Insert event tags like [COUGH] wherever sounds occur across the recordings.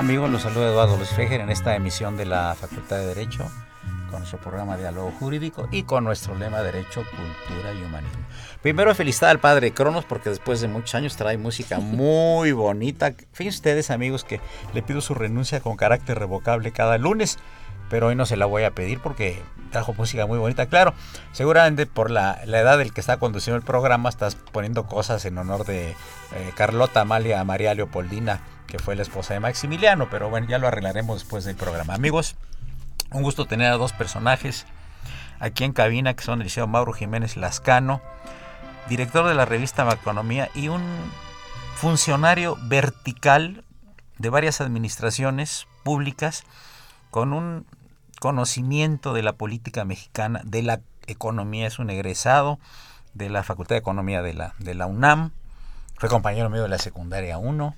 ¿Qué tal amigos? Los saluda Eduardo Luis Fejer en esta emisión de la Facultad de Derecho con nuestro programa Diálogo Jurídico y con nuestro lema Derecho, Cultura y Humanismo. Primero felicitar al padre Cronos porque después de muchos años trae música [LAUGHS] muy bonita. Fíjense ustedes amigos que le pido su renuncia con carácter revocable cada lunes, pero hoy no se la voy a pedir porque trajo música muy bonita. Claro, seguramente por la, la edad del que está conduciendo el programa estás poniendo cosas en honor de eh, Carlota Amalia María Leopoldina que fue la esposa de Maximiliano, pero bueno, ya lo arreglaremos después del programa. Amigos, un gusto tener a dos personajes aquí en cabina, que son el liceo Mauro Jiménez Lascano, director de la revista Macronomía y un funcionario vertical de varias administraciones públicas con un conocimiento de la política mexicana, de la economía, es un egresado de la Facultad de Economía de la, de la UNAM, fue compañero mío de la secundaria 1,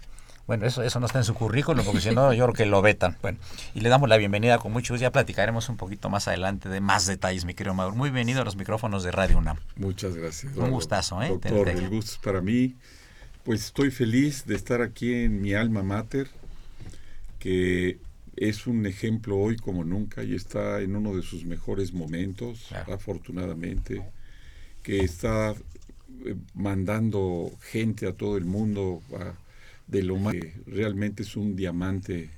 bueno, eso, eso no está en su currículum, porque si no, yo creo que lo vetan. Bueno, y le damos la bienvenida con mucho gusto. Ya platicaremos un poquito más adelante de más detalles, mi querido Mauro. Muy bienvenido a los micrófonos de Radio UNAM. Muchas gracias. Un gustazo, ¿eh? Doctor, el gusto es para mí. Pues estoy feliz de estar aquí en mi alma mater, que es un ejemplo hoy como nunca y está en uno de sus mejores momentos, claro. afortunadamente, que está eh, mandando gente a todo el mundo a de lo más que realmente es un diamante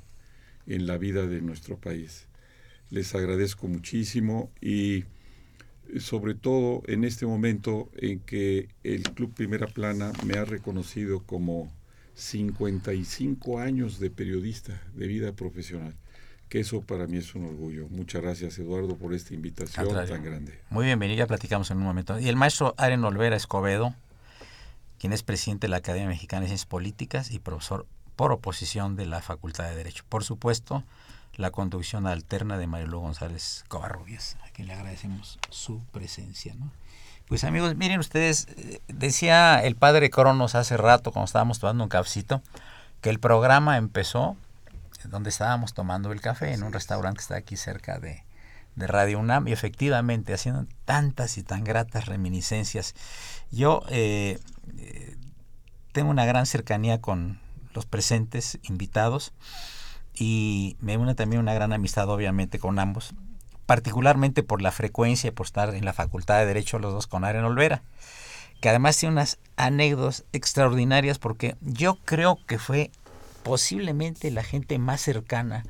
en la vida de nuestro país. Les agradezco muchísimo y sobre todo en este momento en que el Club Primera Plana me ha reconocido como 55 años de periodista de vida profesional, que eso para mí es un orgullo. Muchas gracias Eduardo por esta invitación tan grande. Muy bienvenido, ya platicamos en un momento. Y el maestro Aren Olvera Escobedo, quien es presidente de la Academia Mexicana de Ciencias Políticas y profesor por oposición de la Facultad de Derecho. Por supuesto, la conducción alterna de Marilu González Covarrubias, a quien le agradecemos su presencia. ¿no? Pues amigos, miren ustedes, decía el padre Cronos hace rato cuando estábamos tomando un cafecito, que el programa empezó donde estábamos tomando el café, en un restaurante que está aquí cerca de, de Radio UNAM, y efectivamente haciendo tantas y tan gratas reminiscencias. Yo eh, tengo una gran cercanía con los presentes invitados y me une también una gran amistad obviamente con ambos, particularmente por la frecuencia y por estar en la Facultad de Derecho los dos con Aren Olvera, que además tiene unas anécdotas extraordinarias porque yo creo que fue posiblemente la gente más cercana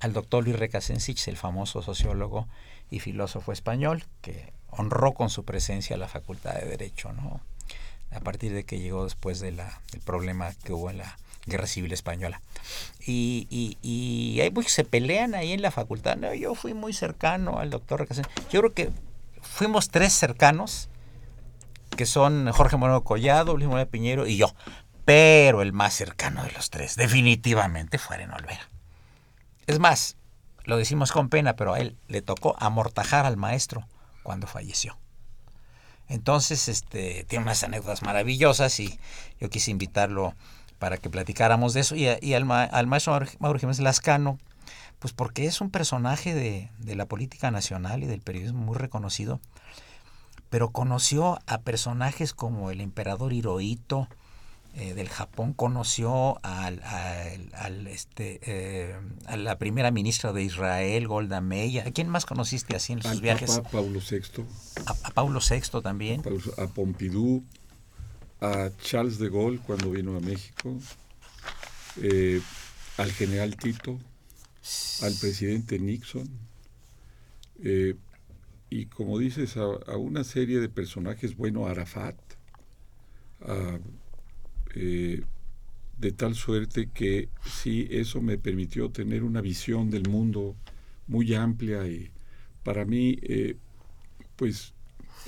al doctor Luis Recasensich, el famoso sociólogo y filósofo español, que honró con su presencia la Facultad de Derecho, ¿no? a partir de que llegó después del problema que hubo en la Guerra Civil Española. Y, y, y ahí pues, se pelean ahí en la facultad. Yo fui muy cercano al doctor Recasens. Yo creo que fuimos tres cercanos, que son Jorge Moreno Collado, Luis Moreno Piñero y yo. Pero el más cercano de los tres, definitivamente, fue Aren Olvera. Es más, lo decimos con pena, pero a él le tocó amortajar al maestro cuando falleció. Entonces, este, tiene unas anécdotas maravillosas y yo quise invitarlo para que platicáramos de eso y, al, maestro Mauro Jiménez Lascano, pues porque es un personaje de, de, la política nacional y del periodismo muy reconocido, pero conoció a personajes como el emperador Hirohito, eh, del Japón conoció al, este, eh, a la primera ministra de Israel, Golda Meir. ¿A quién más conociste así en sus viajes? A Pablo VI. A, Pablo VI también. A Pompidou, a Charles de Gaulle cuando vino a México, eh, al general Tito, al presidente Nixon. y como dices, a, una serie de personajes, bueno, Arafat, a eh, de tal suerte que sí, eso me permitió tener una visión del mundo muy amplia y para mí, eh, pues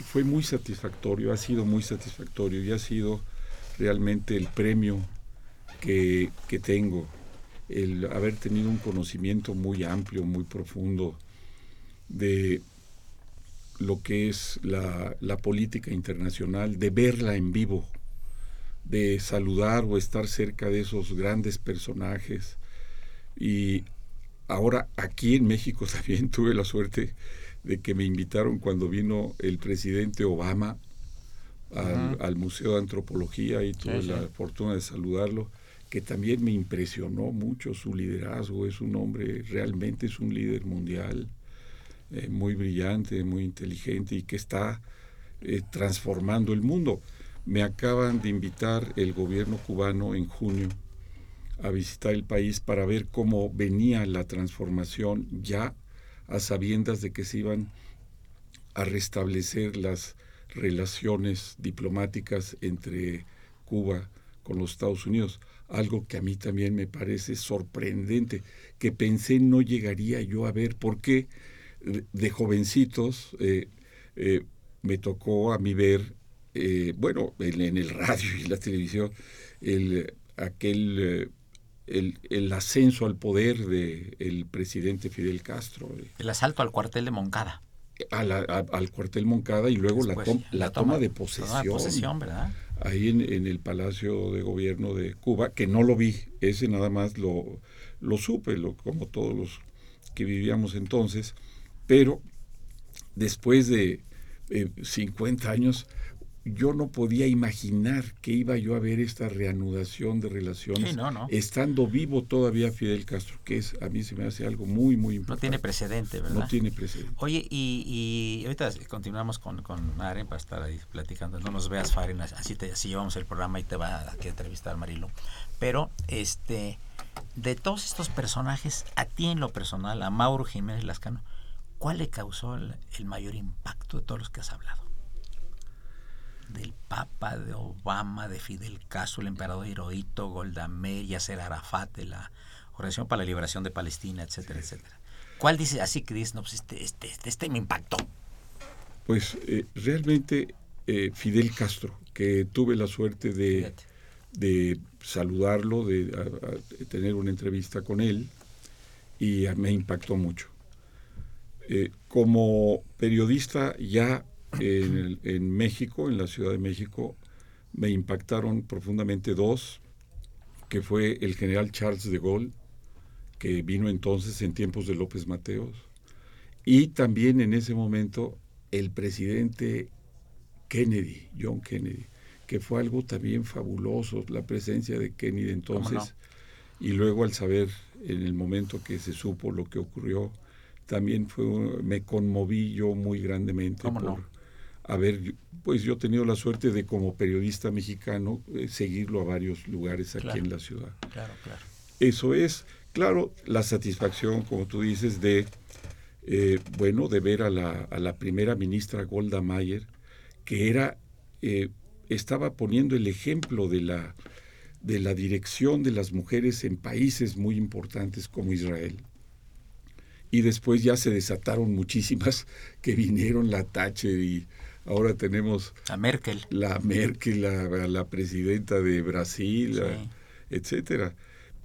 fue muy satisfactorio, ha sido muy satisfactorio y ha sido realmente el premio que, que tengo, el haber tenido un conocimiento muy amplio, muy profundo de lo que es la, la política internacional, de verla en vivo, de saludar o estar cerca de esos grandes personajes. Y ahora aquí en México [LAUGHS] también tuve la suerte de que me invitaron cuando vino el presidente Obama al, Museo de Antropología y tuve la fortuna de saludarlo, que también me impresionó mucho su liderazgo. Es un hombre, realmente es un líder mundial, eh, muy brillante, muy inteligente y que está eh, transformando el mundo. Me acaban de invitar el gobierno cubano en junio a visitar el país para ver cómo venía la transformación ya a sabiendas de que se iban a restablecer las relaciones diplomáticas entre Cuba con los Estados Unidos, algo que a mí también me parece sorprendente, que pensé no llegaría yo a ver, porque de jovencitos eh, eh, me tocó a mí ver eh, bueno, en, el radio y la televisión, el, aquel, eh, el, el, ascenso al poder del presidente Fidel Castro. Eh. El asalto al cuartel de Moncada. al cuartel Moncada y luego la, la, toma, de posesión. de posesión, ¿verdad? Ahí en, en, el Palacio de Gobierno de Cuba, que no lo vi, ese nada más lo, lo supe, lo, como todos los que vivíamos entonces, pero después de 50 años, yo no podía imaginar que iba yo a ver esta reanudación de relaciones estando vivo todavía Fidel Castro, que es a mí se me hace algo muy, muy importante. No tiene precedente, ¿verdad? No tiene precedente. Oye, y, ahorita continuamos con, con Maren para estar ahí platicando. No nos veas, Faren, así, te, así llevamos el programa y te va a, entrevistar Marilo. Pero, este, de todos estos personajes, a ti en lo personal, a Mauro Jiménez Lascano, ¿cuál le causó el mayor impacto de todos los que has hablado? Del Papa, de Obama, de Fidel Castro, el emperador Hirohito, Golda Meir, Yasser Arafat, de la Organización para la Liberación de Palestina, etcétera, etcétera. ¿Cuál dice así que dice, no, pues este, este, este, este me impactó? Pues eh, realmente eh, Fidel Castro, que tuve la suerte de, de saludarlo, de, tener una entrevista con él, y me impactó mucho. Eh, como periodista ya en, en, México, en la Ciudad de México, me impactaron profundamente dos, que fue el general Charles de Gaulle, que vino entonces en tiempos de López Mateos, y también en ese momento el presidente Kennedy, John Kennedy, que fue algo también fabuloso, la presencia de Kennedy entonces, y luego al saber en el momento que se supo lo que ocurrió, también fue, me conmoví yo muy grandemente por, a ver, pues yo he tenido la suerte de como periodista mexicano eh, seguirlo a varios lugares aquí en la ciudad. Claro, claro. Eso es, claro, la satisfacción, como tú dices, de, eh, bueno, de ver a la, a la, primera ministra Golda Meir, que era, eh, estaba poniendo el ejemplo de la, de la dirección de las mujeres en países muy importantes como Israel y después ya se desataron muchísimas [LAUGHS] que vinieron la Thatcher y Ahora tenemos a Merkel, la Merkel, la, presidenta de Brasil, etcétera.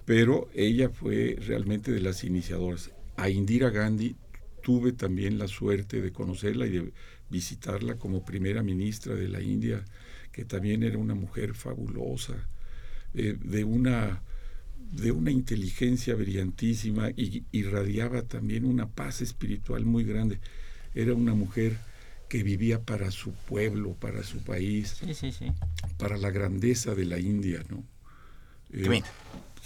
Pero ella fue realmente de las iniciadoras. A Indira Gandhi tuve también la suerte de conocerla y de visitarla como primera ministra de la India, que también era una mujer fabulosa. eh, de una de una inteligencia brillantísima y irradiaba también una paz espiritual muy grande. Era una mujer que vivía para su pueblo, para su país, para la grandeza de la India, ¿no? Eh,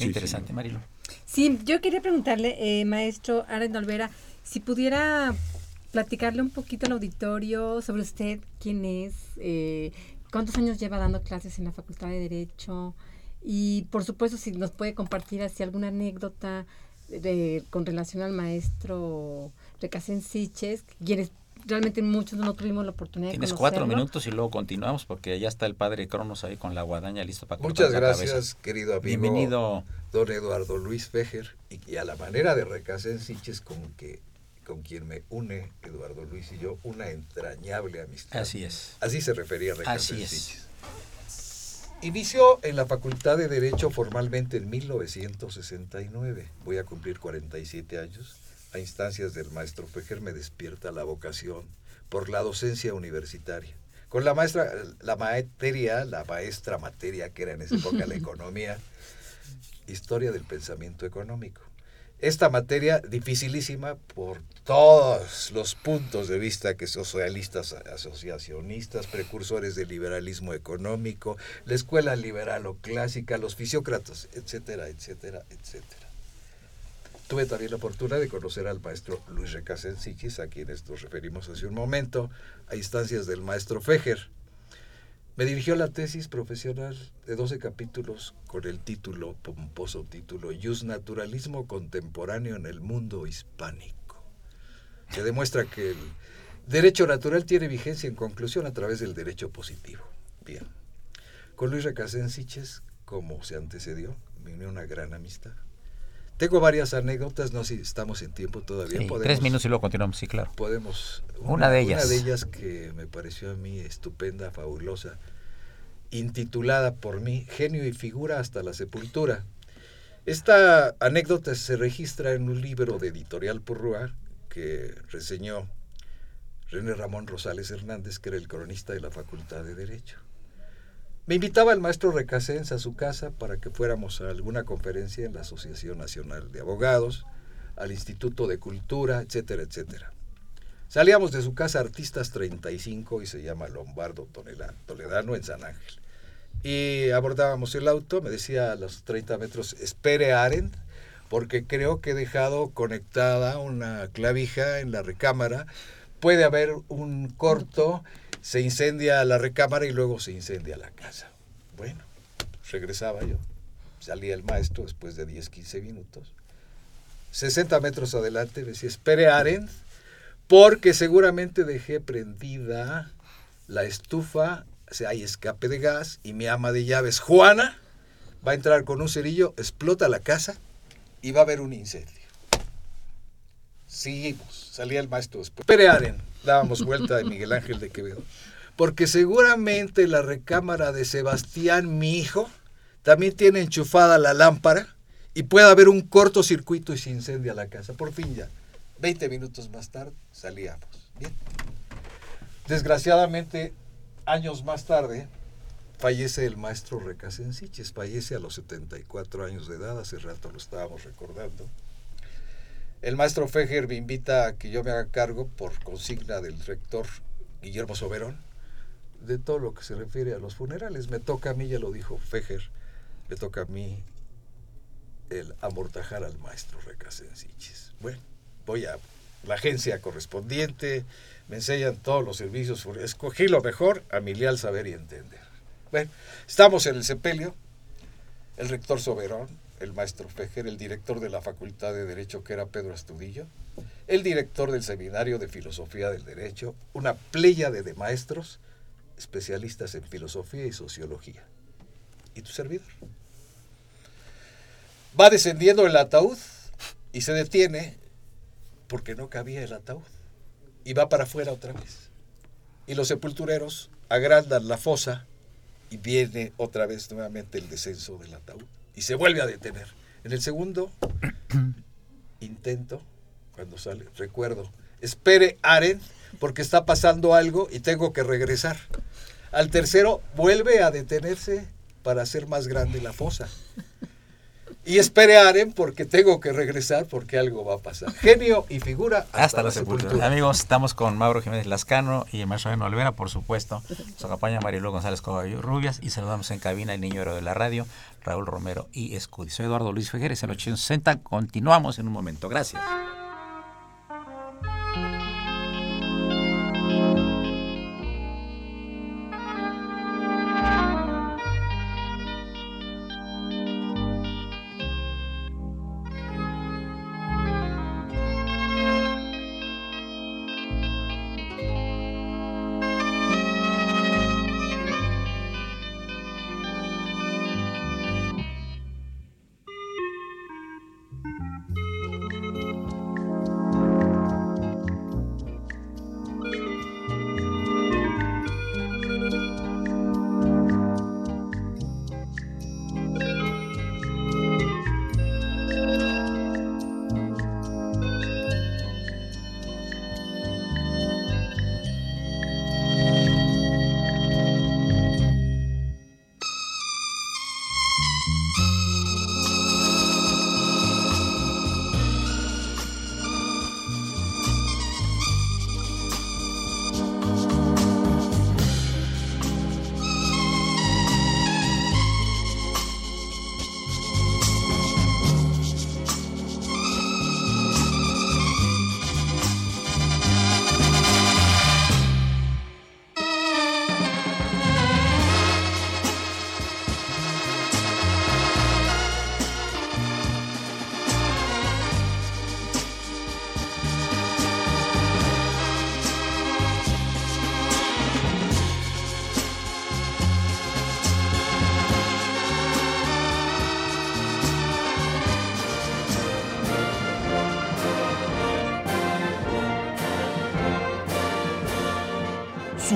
interesante, Marilo. Sí, yo quería preguntarle, eh, maestro Aren Olvera, si pudiera platicarle un poquito al auditorio sobre usted, quién es, eh, cuántos años lleva dando clases en la Facultad de Derecho y por supuesto si nos puede compartir así alguna anécdota de, con relación al maestro Recasén Siches, quienes realmente muchos no tuvimos la oportunidad Tienes cuatro minutos y luego continuamos porque ya está el padre Cronos ahí con la guadaña listo para Muchas gracias, querido amigo. Bienvenido. Don Eduardo Luis Fejer y, a la manera de Recasén Siches con que con quien me une Eduardo Luis y yo una entrañable amistad. Así es. Así se refería a Así es. Inició en la Facultad de Derecho formalmente en 1969. Voy a cumplir 47 años. A instancias del maestro Fejer me despierta la vocación por la docencia universitaria. Con la maestra, la materia, la maestra materia que era en esa época la [LAUGHS] economía, historia del pensamiento económico esta materia dificilísima por todos los puntos de vista que socialistas, asociacionistas, precursores del liberalismo económico, la escuela liberal o clásica, los fisiócratas, etcétera, etcétera, etcétera. Tuve también la oportunidad de conocer al maestro Luis Recasensiquis, a quienes nos referimos hace un momento, a instancias del maestro Fejer, me dirigió la tesis profesional de 12 capítulos con el título, pomposo título, Jus Naturalismo Contemporáneo en el Mundo Hispánico. Se demuestra que el derecho natural tiene vigencia en conclusión a través del derecho positivo. Bien. Con Luis Recasén Siches, como se antecedió, me unió una gran amistad. Tengo varias anécdotas, no sé si estamos en tiempo todavía. tres minutos y luego continuamos, sí, claro. Podemos. Una, de ellas. Una de ellas que me pareció a mí estupenda, fabulosa, intitulada por mí Genio y figura hasta la sepultura. Esta anécdota se registra en un libro de Editorial Purrua que reseñó René Ramón Rosales Hernández, que era el cronista de la Facultad de Derecho. Me invitaba el maestro Recasens a su casa para que fuéramos a alguna conferencia en la Asociación Nacional de Abogados, al Instituto de Cultura, etcétera, etcétera. Salíamos de su casa Artistas 35 y se llama Lombardo Toledano en San Ángel. Y abordábamos el auto, me decía a los 30 metros, espere Aren, porque creo que he dejado conectada una clavija en la recámara. Puede haber un corto se incendia la recámara y luego se incendia la casa. Bueno, regresaba yo. Salía el maestro después de 10, 15 minutos. 60 metros adelante me decía, espere Aren, porque seguramente dejé prendida la estufa, hay escape de gas y mi ama de llaves, Juana, va a entrar con un cerillo, explota la casa y va a haber un incendio. Seguimos, salía el maestro después. Espere Aren, dábamos vuelta de Miguel Ángel de Quevedo. Porque seguramente la recámara de Sebastián, mi hijo, también tiene enchufada la lámpara y puede haber un cortocircuito y se incendia la casa. Por fin ya, 20 minutos más tarde salíamos. Bien. Desgraciadamente, años más tarde, fallece el maestro Recasensiches, fallece a los 74 años de edad, hace rato lo estábamos recordando. El maestro Fejer me invita a que yo me haga cargo, por consigna del rector Guillermo Soberón, de todo lo que se refiere a los funerales. Me toca a mí, ya lo dijo Fejer, me toca a mí el amortajar al maestro Recasensiches. Bueno, voy a la agencia correspondiente, me enseñan todos los servicios, escogí lo mejor a mi leal saber y entender. Bueno, estamos en el sepelio, el rector Soberón, el maestro Fejer, el director de la Facultad de Derecho, que era Pedro Astudillo, el director del Seminario de Filosofía del Derecho, una pléyade de maestros especialistas en filosofía y sociología. ¿Y tu servidor? Va descendiendo el ataúd y se detiene porque no cabía el ataúd. Y va para afuera otra vez. Y los sepultureros agrandan la fosa y viene otra vez nuevamente el descenso del ataúd y se vuelve a detener. En el segundo [CLEARS THROAT] intento, cuando sale, recuerdo, espere Aren porque está pasando algo y tengo que regresar. Al tercero vuelve a detenerse para hacer más grande la fosa. Y esperaren porque tengo que regresar porque algo va a pasar. Genio y figura hasta, la, sepultura. Amigos, estamos con Mauro Jiménez Lascano y maestro Eno Olvera, por supuesto. Nos acompaña Marilu González Coballo Rubias y saludamos en cabina el niño héroe de la radio, Raúl Romero y Escudi. Soy Eduardo Luis Fejeres, el 860. Continuamos en un momento. Gracias.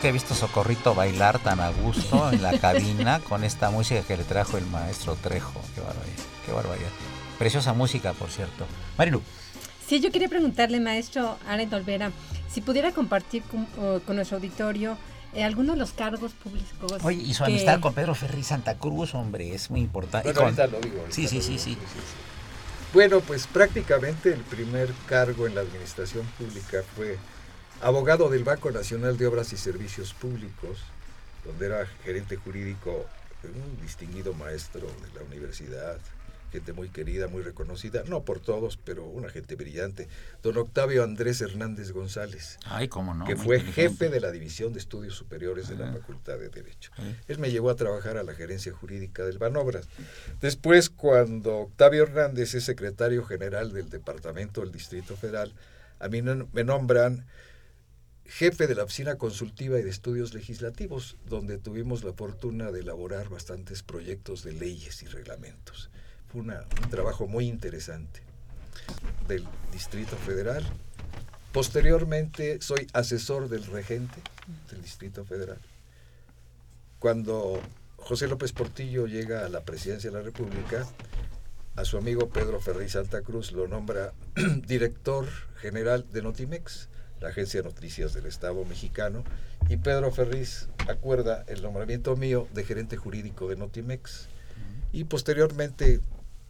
Nunca he visto Socorrito bailar tan a gusto en la cabina con esta música que le trajo el maestro Trejo. Qué barbaridad, qué barbaridad. Preciosa música, por cierto. Marilu. Sí, yo quería preguntarle, maestro Aret Olvera, si pudiera compartir con, nuestro auditorio eh, algunos de los cargos públicos. Oye, y su amistad con Pedro Ferri Santa Cruz, hombre, es muy importante. Bueno, ahorita lo digo. sí, sí, sí, sí. Bueno, pues prácticamente el primer cargo en la administración pública fue abogado del Banco Nacional de Obras y Servicios Públicos, donde era gerente jurídico, un distinguido maestro de la universidad, gente muy querida, muy reconocida, no por todos, pero una gente brillante, don Octavio Andrés Hernández González, Ay, cómo no, que fue jefe de la División de Estudios Superiores de la ah. Facultad de Derecho. Él me llevó a trabajar a la gerencia jurídica del Banobras. Después, cuando Octavio Hernández es secretario general del Departamento del Distrito Federal, a mí me nombran jefe de la Oficina Consultiva y de Estudios Legislativos, donde tuvimos la fortuna de elaborar bastantes proyectos de leyes y reglamentos. Fue un trabajo muy interesante del Distrito Federal. Posteriormente soy asesor del regente del Distrito Federal. Cuando José López Portillo llega a la presidencia de la República, a su amigo Pedro Ferri Santa Cruz lo nombra [CLEARS THROAT] director general de Notimex la Agencia de Noticias del Estado mexicano, y Pedro Ferriz acuerda el nombramiento mío de gerente jurídico de Notimex. Y posteriormente,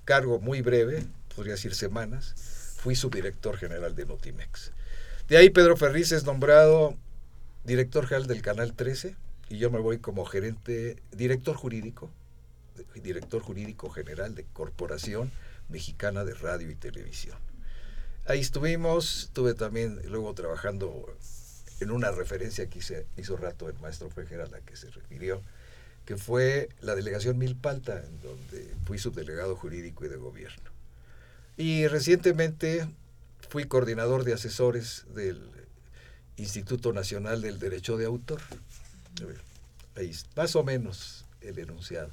cargo muy breve, podría decir semanas, fui subdirector general de Notimex. De ahí Pedro Ferriz es nombrado director general del Canal 13 y yo me voy como gerente, director jurídico, director jurídico general de Corporación Mexicana de Radio y Televisión. Ahí estuvimos, estuve también luego trabajando en una referencia que hizo rato el maestro Fejera a la que se refirió, que fue la delegación Milpalta, en donde fui subdelegado jurídico y de gobierno. Y recientemente fui coordinador de asesores del Instituto Nacional del Derecho de Autor. Ahí, más o menos el enunciado.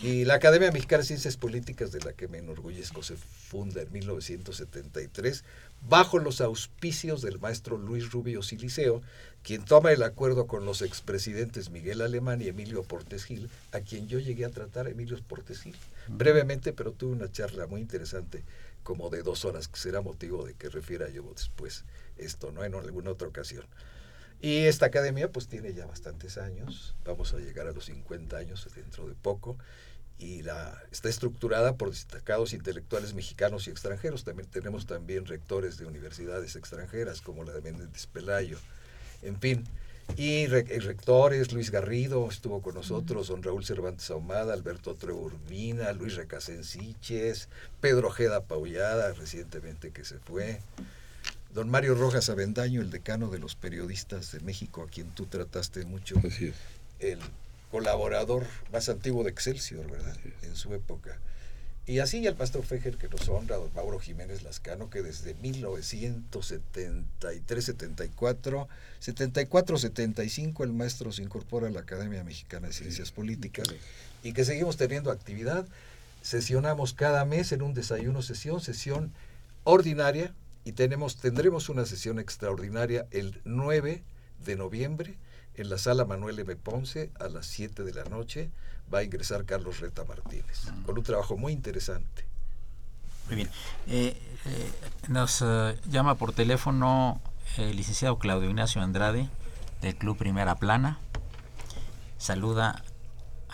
Y la Academia Mexicana de Ciencias Políticas, de la que me enorgullezco, se funda en 1973 bajo los auspicios del maestro Luis Rubio Siliceo, quien toma el acuerdo con los expresidentes Miguel Alemán y Emilio Portes Gil, a quien yo llegué a tratar, Emilio Portes Gil, brevemente, pero tuve una charla muy interesante, como de dos horas, que será motivo de que refiera yo después esto, ¿no? En alguna otra ocasión. Y esta academia pues tiene ya bastantes años, vamos a llegar a los 50 años dentro de poco, y la, está estructurada por destacados intelectuales mexicanos y extranjeros. También tenemos también rectores de universidades extranjeras como la de Méndez Pelayo. En fin, y, rectores, Luis Garrido estuvo con nosotros, don Raúl Cervantes Ahumada, Alberto Treurbina, Luis Recasensiches, Pedro Ojeda Paullada, recientemente que se fue, don Mario Rojas Avendaño, el decano de los periodistas de México, a quien tú trataste mucho. Así es. El colaborador más antiguo de Excelsior, ¿verdad? En su época. Y así el pastor Fejer, que nos honra, don Mauro Jiménez Lascano, que desde 1973, 74, 74, 75 el maestro se incorpora a la Academia Mexicana de Ciencias Políticas y que seguimos teniendo actividad. Sesionamos cada mes en un desayuno sesión, sesión ordinaria y tenemos, tendremos una sesión extraordinaria el 9 de noviembre en la sala Manuel M. Ponce a las 7 de la noche va a ingresar Carlos Reta Martínez, mm. con un trabajo muy interesante. Muy bien. Eh, eh, nos eh, llama por teléfono el licenciado Claudio Ignacio Andrade del Club Primera Plana. Saluda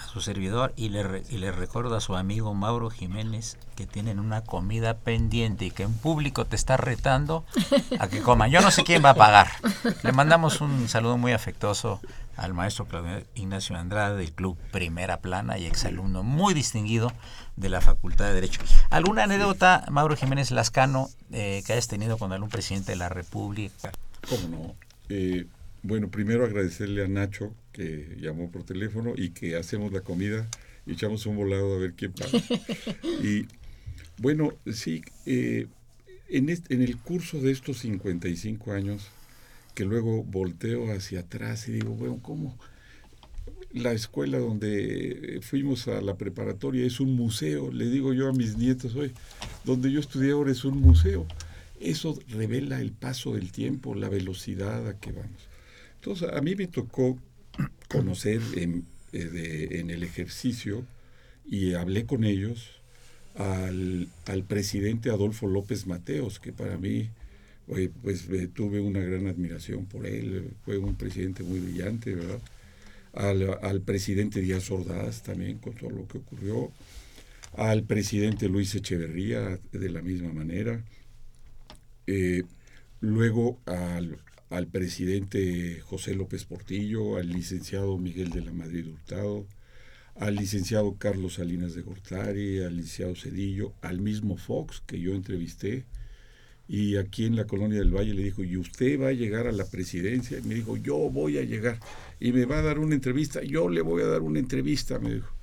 a su servidor y le, y le recuerdo a su amigo Mauro Jiménez que tienen una comida pendiente y que en público te está retando a que coman. Yo no sé quién va a pagar. Le mandamos un saludo muy afectuoso al maestro Claudio Ignacio Andrade del Club Primera Plana y exalumno muy distinguido de la Facultad de Derecho. ¿Alguna anécdota, Mauro Jiménez Lascano, eh, que hayas tenido con algún presidente de la República? ¿Cómo no? Eh, bueno, primero agradecerle a Nacho que llamó por teléfono y que hacemos la comida y echamos un volado a ver quién paga. [LAUGHS] y bueno, sí, eh, en, en el curso de estos 55 años, que luego volteo hacia atrás y digo, bueno, ¿cómo? La escuela donde fuimos a la preparatoria es un museo, le digo yo a mis nietos hoy, donde yo estudié ahora es un museo. Eso revela el paso del tiempo, la velocidad a que vamos. Entonces, a mí me tocó conocer en, eh, en el ejercicio y hablé con ellos al, presidente Adolfo López Mateos, que para mí, pues eh, tuve una gran admiración por él, fue un presidente muy brillante, ¿verdad? Al, presidente Díaz Ordaz también con todo lo que ocurrió, al presidente Luis Echeverría de la misma manera, eh, luego al, al presidente José López Portillo, al licenciado Miguel de la Madrid Hurtado, al licenciado Carlos Salinas de Gortari, al licenciado Cedillo, al mismo Fox que yo entrevisté, y aquí en la colonia del Valle le dijo, ¿y usted va a llegar a la presidencia? Y me dijo, yo voy a llegar, y me va a dar una entrevista, yo le voy a dar una entrevista, me dijo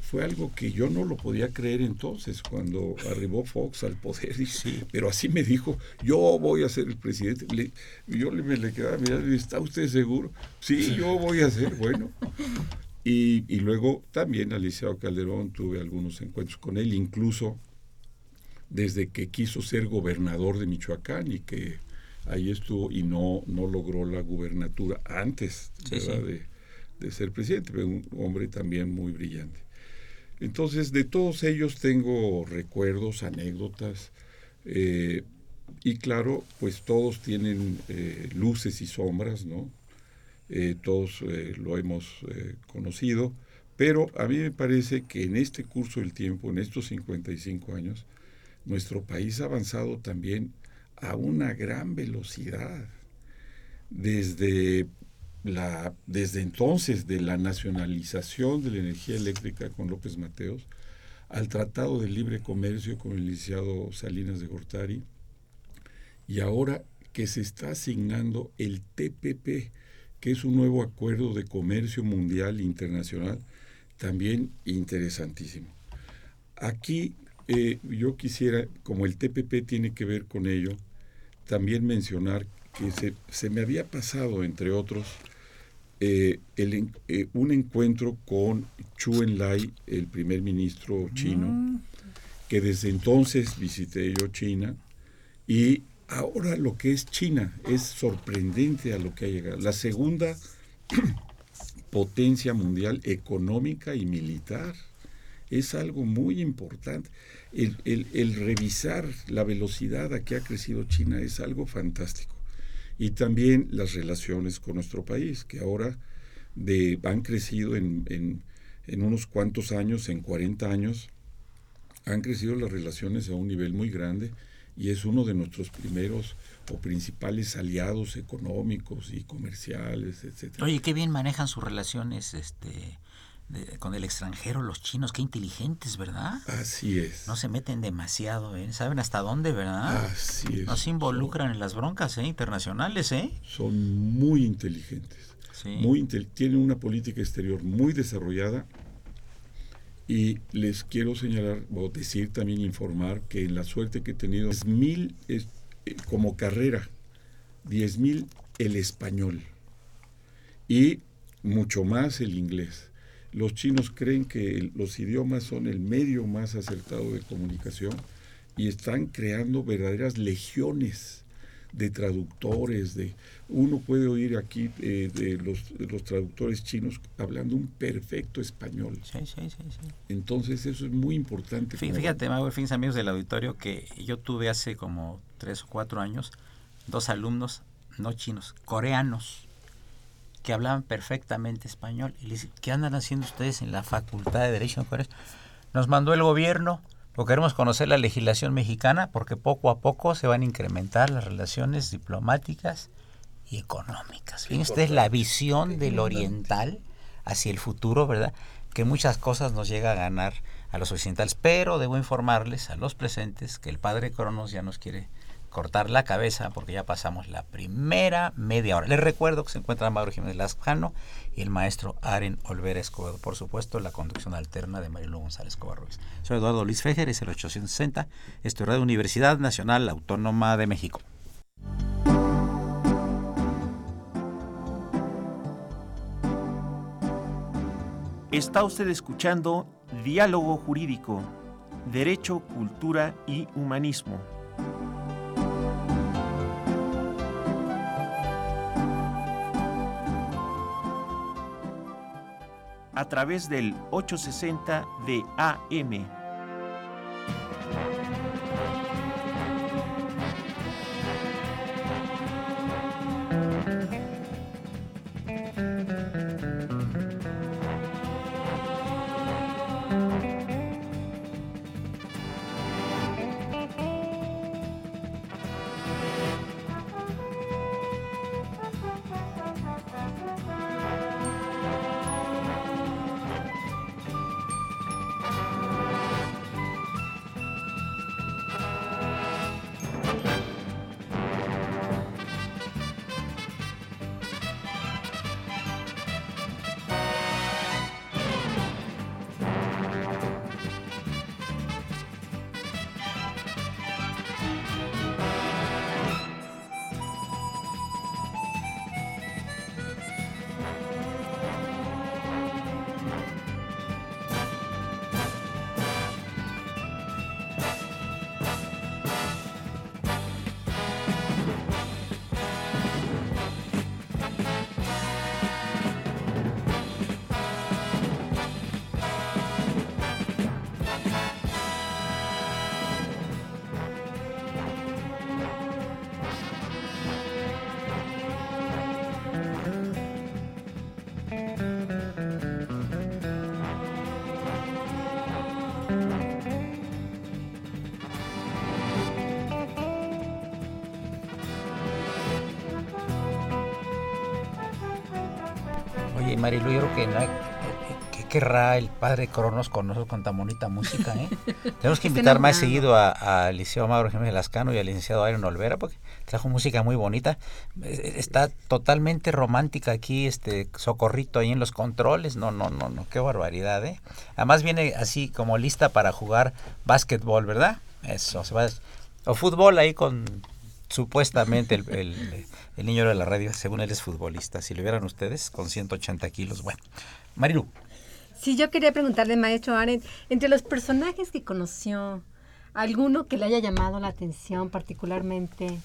fue algo que yo no lo podía creer entonces cuando arribó Fox al poder. Pero así me dijo, yo voy a ser el presidente. yo le, me le quedaba mirando ¿está usted seguro? Sí, yo voy a ser, bueno. Y, y luego también Alicia Calderón tuve algunos encuentros con él, incluso desde que quiso ser gobernador de Michoacán y que ahí estuvo y no, no logró la gubernatura antes De, de ser presidente, pero un hombre también muy brillante. Entonces, de todos ellos tengo recuerdos, anécdotas, eh, y claro, pues todos tienen eh, luces y sombras, ¿no? Eh, todos lo hemos conocido, pero a mí me parece que en este curso del tiempo, en estos 55 años, nuestro país ha avanzado también a una gran velocidad. Desde la, desde entonces de la nacionalización de la energía eléctrica con López Mateos al Tratado de Libre Comercio con el licenciado Salinas de Gortari y ahora que se está asignando el TPP, que es un nuevo acuerdo de comercio mundial internacional, también interesantísimo. Aquí eh, yo quisiera, como el TPP tiene que ver con ello, también mencionar que se, se me había pasado, entre otros, eh, el, eh, un encuentro con Chu Enlai, el primer ministro chino, Mm. que desde entonces visité yo China y ahora lo que es China es sorprendente a lo que ha llegado. La segunda [CLEARS THROAT] potencia mundial económica y militar es algo muy importante. El, el- el revisar la velocidad a que ha crecido China es algo fantástico. Y también las relaciones con nuestro país, que ahora de, han crecido en, en- unos cuantos años, en 40 años, han crecido las relaciones a un nivel muy grande y es uno de nuestros primeros o principales aliados económicos y comerciales, etcétera. Oye, qué bien manejan sus relaciones este, de- con el extranjero los chinos, qué inteligentes, ¿verdad? Así es. No se meten demasiado, ¿eh? Saben hasta dónde, ¿verdad? Así es. No se involucran en las broncas ¿eh? internacionales, ¿eh? Son muy inteligentes. Sí. Muy intel- tienen una política exterior muy desarrollada y les quiero señalar o decir también informar que en la suerte que he tenido es mil es- eh, como carrera 10 mil el español y mucho más el inglés los chinos creen que los idiomas son el medio más acertado de comunicación y están creando verdaderas legiones de traductores, de uno puede oír aquí eh, de, los, de los traductores chinos hablando un perfecto español. Sí, sí, sí, sí. Entonces eso es muy importante. Fíjate, Mauro, fíjense amigos del auditorio, que yo tuve hace como tres o cuatro años dos alumnos, no chinos, coreanos, que hablaban perfectamente español. Y les dije, ¿qué andan haciendo ustedes en la Facultad de Derecho en? Nos mandó el gobierno, porque queremos conocer la legislación mexicana, porque poco a poco se van a incrementar las relaciones diplomáticas y económicas. Fíjense ustedes la visión del oriental hacia el futuro, ¿verdad? Que muchas cosas nos llega a ganar a los occidentales, pero debo informarles a los presentes que el padre Cronos ya nos quiere cortar la cabeza porque ya pasamos la primera media hora. Les recuerdo que se encuentra Mauro Jiménez Lascano y el maestro Aren Olvera Escobedo. Por supuesto, la conducción alterna de Marilu González Covarrubias. Soy Eduardo Luis Fejer, es el 860, estoy de Universidad Nacional Autónoma de México. Está usted escuchando Diálogo Jurídico, Derecho, Cultura y Humanismo. A través del 860 de AM. Marilu, yo creo que, no hay- que querrá el padre Cronos con nosotros con tan bonita música? Eh? [LAUGHS] Tenemos que invitar más seguido al Liceo Mauro Jiménez Lascano y al licenciado Aaron Olvera porque trajo música muy bonita. Eh, está totalmente romántica aquí, este socorrito ahí en los controles. No, no, no, no, qué barbaridad, ¿eh? Además viene así como lista para jugar básquetbol, ¿verdad? Eso, se va o fútbol ahí con supuestamente el, el, niño de la radio, según él es futbolista. Si lo vieran ustedes, con 180 kilos. Bueno, Marilu. Sí, yo quería preguntarle, maestro Arendt, entre los personajes que conoció, ¿alguno que le haya llamado la atención particularmente?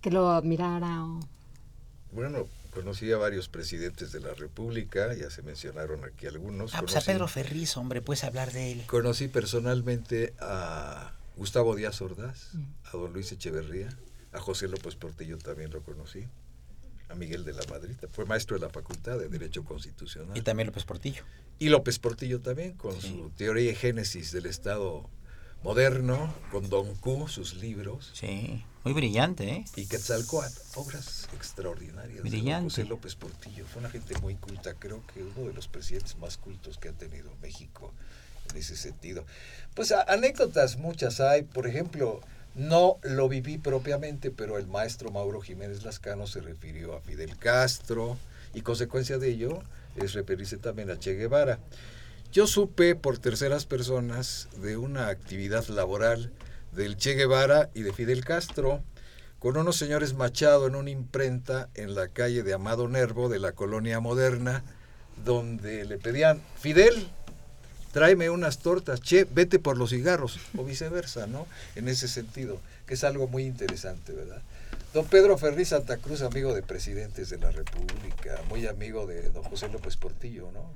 Que lo admirara o... Bueno, conocí a varios presidentes de la República, ya se mencionaron aquí algunos. Ah, pues a Pedro Ferriz, hombre, puedes hablar de él. Conocí personalmente a Gustavo Díaz Ordaz, a don Luis Echeverría, a José López Portillo también lo conocí, a Miguel de la Madrid, fue maestro de la Facultad de Derecho Constitucional. Y también López Portillo. Y López Portillo también, con su teoría y génesis del Estado moderno, con Don Q, sus libros. Sí, muy brillante, ¿eh? Y Quetzalcoatl, obras extraordinarias. Brillante. José López Portillo, fue una gente muy culta, creo que uno de los presidentes más cultos que ha tenido México en ese sentido. Pues anécdotas muchas hay, por ejemplo, no lo viví propiamente, pero el maestro Mauro Jiménez Lascano se refirió a Fidel Castro y consecuencia de ello es referirse también a Che Guevara. Yo supe por terceras personas de una actividad laboral del Che Guevara y de Fidel Castro con unos señores Machado en una imprenta en la calle de Amado Nervo de la colonia moderna, donde le pedían, Fidel, tráeme unas tortas, che, vete por los cigarros, o viceversa, ¿no? En ese sentido, que es algo muy interesante, ¿verdad? Don Pedro Ferri Santa Cruz, amigo de presidentes de la República, muy amigo de don José López Portillo, ¿no?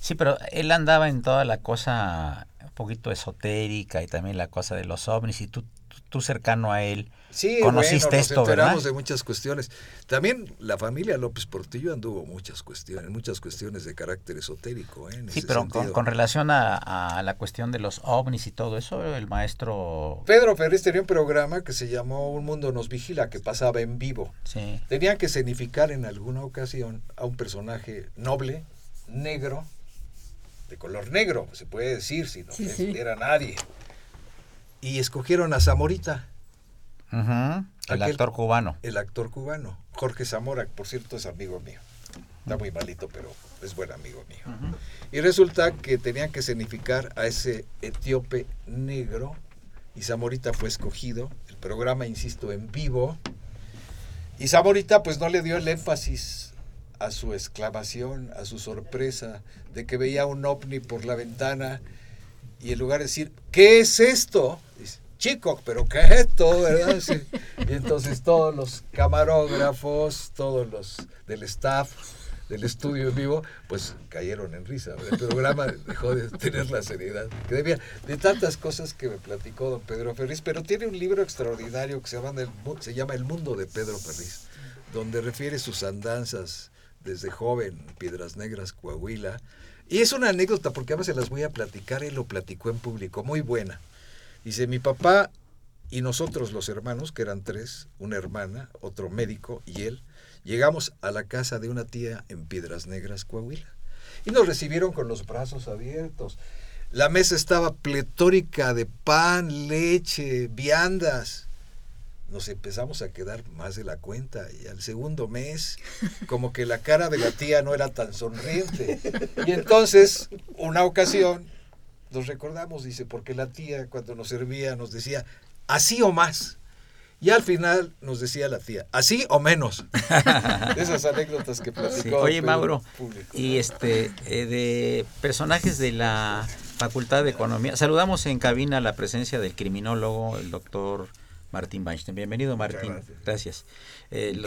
Sí, pero él andaba en toda la cosa un poquito esotérica y también la cosa de los ovnis y tú tú cercano a él, sí, conociste bueno, nos esto, enteramos de muchas cuestiones. También la familia López Portillo anduvo muchas cuestiones, muchas cuestiones de carácter esotérico. ¿eh? sí, pero con, relación a, la cuestión de los ovnis y todo eso, el maestro... Pedro Ferriz tenía un programa que se llamó Un Mundo Nos Vigila, que pasaba en vivo. Sí. Tenía que significar en alguna ocasión a un personaje noble, negro, de color negro, se puede decir, si no era nadie y escogieron a Zamorita. El actor cubano. El actor cubano. Jorge Zamora, por cierto, es amigo mío. Está muy malito, pero es buen amigo mío. Y resulta que tenían que significar a ese etíope negro y Zamorita fue escogido. El programa, insisto, en vivo. Y Zamorita pues no le dio el énfasis a su exclamación, a su sorpresa de que veía un ovni por la ventana y en lugar de decir, ¿qué es esto? Dice, chico, pero ¿qué es esto? ¿verdad? Y entonces todos los camarógrafos, todos los del staff del estudio en vivo, pues cayeron en risa. El programa dejó de tener la seriedad que debía, de tantas cosas que me platicó don Pedro Ferriz, pero tiene un libro extraordinario que se llama El, se llama el Mundo de Pedro Ferriz, donde refiere sus andanzas desde joven, Piedras Negras, Coahuila, y es una anécdota porque además se las voy a platicar, él lo platicó en público, muy buena. Dice, mi papá y nosotros los hermanos, que eran tres, una hermana, otro médico y él, llegamos a la casa de una tía en Piedras Negras, Coahuila. Y nos recibieron con los brazos abiertos. La mesa estaba pletórica de pan, leche, viandas nos empezamos a quedar más de la cuenta y al segundo mes como que la cara de la tía no era tan sonriente. Y entonces, una ocasión, nos recordamos, dice, porque la tía cuando nos servía nos decía, así o más. Y al final nos decía la tía, así o menos. [LAUGHS] Esas anécdotas que platicó. Oye, Mauro, y este, eh, de personajes de la Facultad de Economía, saludamos en cabina la presencia del criminólogo, el doctor Martín Weinstein. Bienvenido, Martín. Gracias. Eh,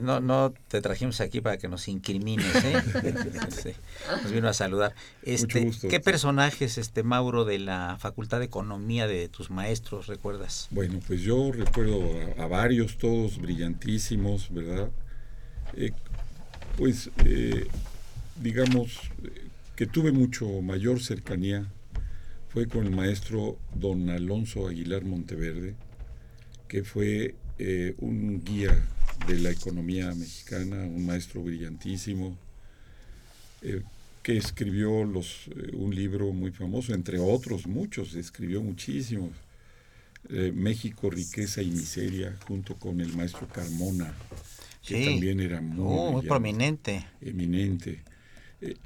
no, no te trajimos aquí para que nos incrimines, ¿eh? [LAUGHS] nos vino a saludar. Este, ¿Qué personajes, este Mauro, de la Facultad de Economía de tus maestros recuerdas? Bueno, pues yo recuerdo a, varios, todos brillantísimos, ¿verdad? Eh, pues, digamos, que tuve mucho mayor cercanía fue con el maestro don Alonso Aguilar Monteverde, que fue eh, un guía de la economía mexicana, un maestro brillantísimo. Eh, que escribió los, eh, un libro muy famoso, entre otros muchos, escribió muchísimos. México, riqueza y miseria, junto con el maestro Carmona, que Sí. también era muy, Oh, muy prominente. eminente.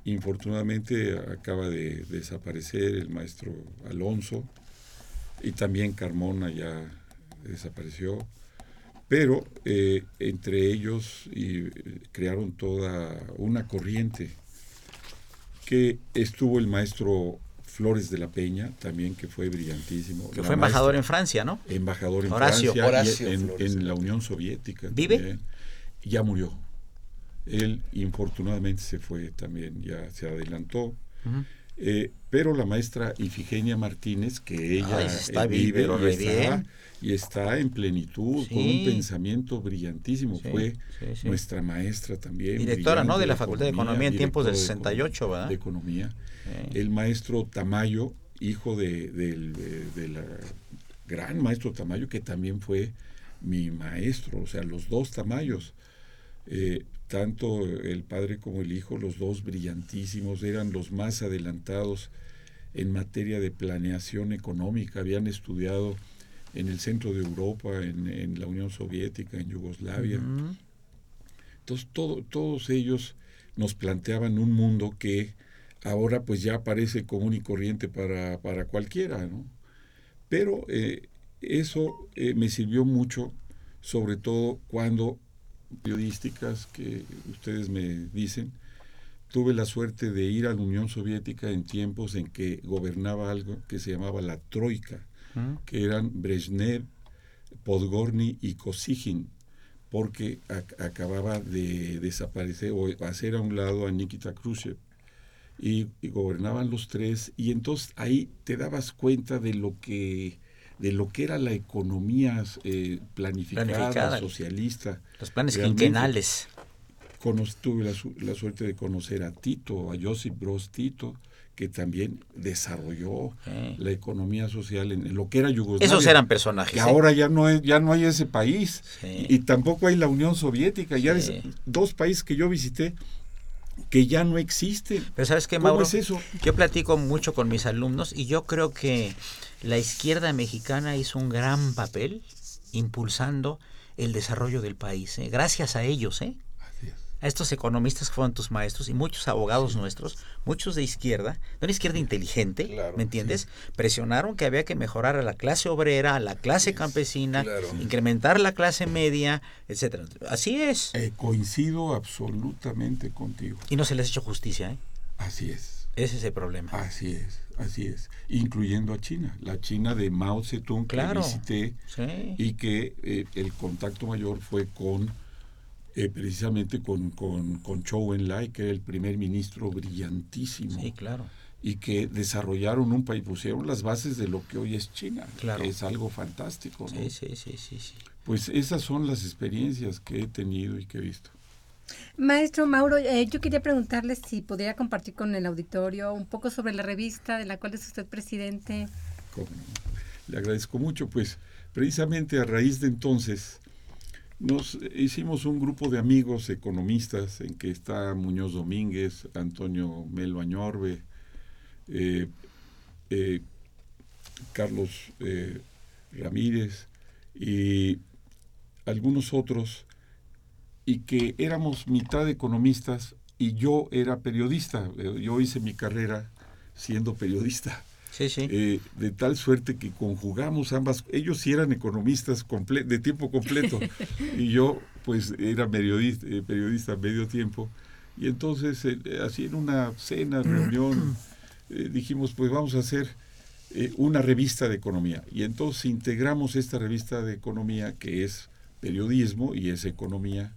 Infortunadamente acaba de desaparecer el maestro Alonso y también Carmona ya desapareció, pero eh, entre ellos y, eh, crearon toda una corriente que estuvo el maestro Flores de la Peña, también que fue brillantísimo. Que La fue embajador en Francia, ¿no? embajador en Horacio. Francia y Horacio en, en la Unión Soviética. ¿Vive? también. Ya murió. Él infortunadamente se fue también, ya se adelantó. Ujú. Eh, pero la maestra Ifigenia Martínez, que ella Ay, está eh, vive, y está, y está en plenitud, con un pensamiento brillantísimo, Sí, fue sí, nuestra maestra también. Directora, ¿no? De la Facultad de Economía en tiempos del directora de 68, economía- ¿verdad? De Economía. El maestro Tamayo, hijo de, del de- de gran maestro Tamayo, que también fue mi maestro, o sea, los dos Tamayos. Eh, tanto el padre como el hijo, los dos brillantísimos, eran los más adelantados en materia de planeación económica, habían estudiado en el centro de Europa, en, en la Unión Soviética, en Yugoslavia. Entonces todo- todos ellos nos planteaban un mundo que ahora pues ya parece común y corriente para, para cualquiera, ¿no? Pero eh, eso eh, me sirvió mucho, sobre todo cuando periodísticas que ustedes me dicen, tuve la suerte de ir a la Unión Soviética en tiempos en que gobernaba algo que se llamaba la Troika, Ujú. que eran Brezhnev, Podgorny y Kosygin, porque ac- acababa de desaparecer o hacer a un lado a Nikita Khrushchev. Y, y gobernaban los tres, y entonces ahí te dabas cuenta de lo que de lo que era la economía eh, planificada, Planificada. socialista. Los planes Realmente. quinquenales. Tuve la, su- la suerte de conocer a Tito, a Josip Broz Tito, que también desarrolló Sí. la economía social en, lo que era Yugoslavia. Esos eran personajes. Que ¿eh? ahora ya no, es, ya no hay ese país. Sí. Y, y tampoco hay la Unión Soviética. Ya Sí. es dos países que yo visité que ya no existen. Pero ¿sabes qué, ¿Cómo Mauro? es eso? Yo platico mucho con mis alumnos y yo creo que la izquierda mexicana hizo un gran papel impulsando el desarrollo del país. ¿eh? Gracias a ellos, ¿eh? Así es. a estos economistas que fueron tus maestros y muchos abogados nuestros, muchos de izquierda, de una izquierda inteligente, Claro, ¿me entiendes? Presionaron que había que mejorar a la clase obrera, a la clase campesina, claro. incrementar la clase media, etcétera. Así es. Eh, coincido absolutamente contigo. Y no se les ha hecho justicia, ¿eh? Así es. Ese es el problema. Así es. Así es. Incluyendo a China. La China de Mao Zedong Claro. que visité Sí. y que eh, el contacto mayor fue con eh, precisamente con, con, con Zhou Enlai, que era el primer ministro brillantísimo, Sí, claro. y que desarrollaron un país, pusieron las bases de lo que hoy es China, Claro. que es algo fantástico. ¿no? Sí, sí, sí, sí, sí. Pues esas son las experiencias que he tenido y que he visto. Maestro Mauro, eh, yo quería preguntarle si podría compartir con el auditorio un poco sobre la revista de la cual es usted presidente. Le agradezco mucho, pues precisamente a raíz de entonces nos hicimos un grupo de amigos economistas en que está Muñoz Domínguez, Antonio Melo Añorbe, eh, eh, Carlos Ramírez y algunos otros, y que éramos mitad economistas y yo era periodista. Eh, Yo hice mi carrera siendo periodista. Sí, sí. Eh, de tal suerte que conjugamos ambas. Ellos sí eran economistas comple- de tiempo completo [LAUGHS] y yo pues era periodista, eh, periodista medio tiempo. Y entonces eh, así en una cena, reunión, eh, dijimos pues vamos a hacer una revista de economía. Y entonces integramos esta revista de economía que es periodismo y es economía.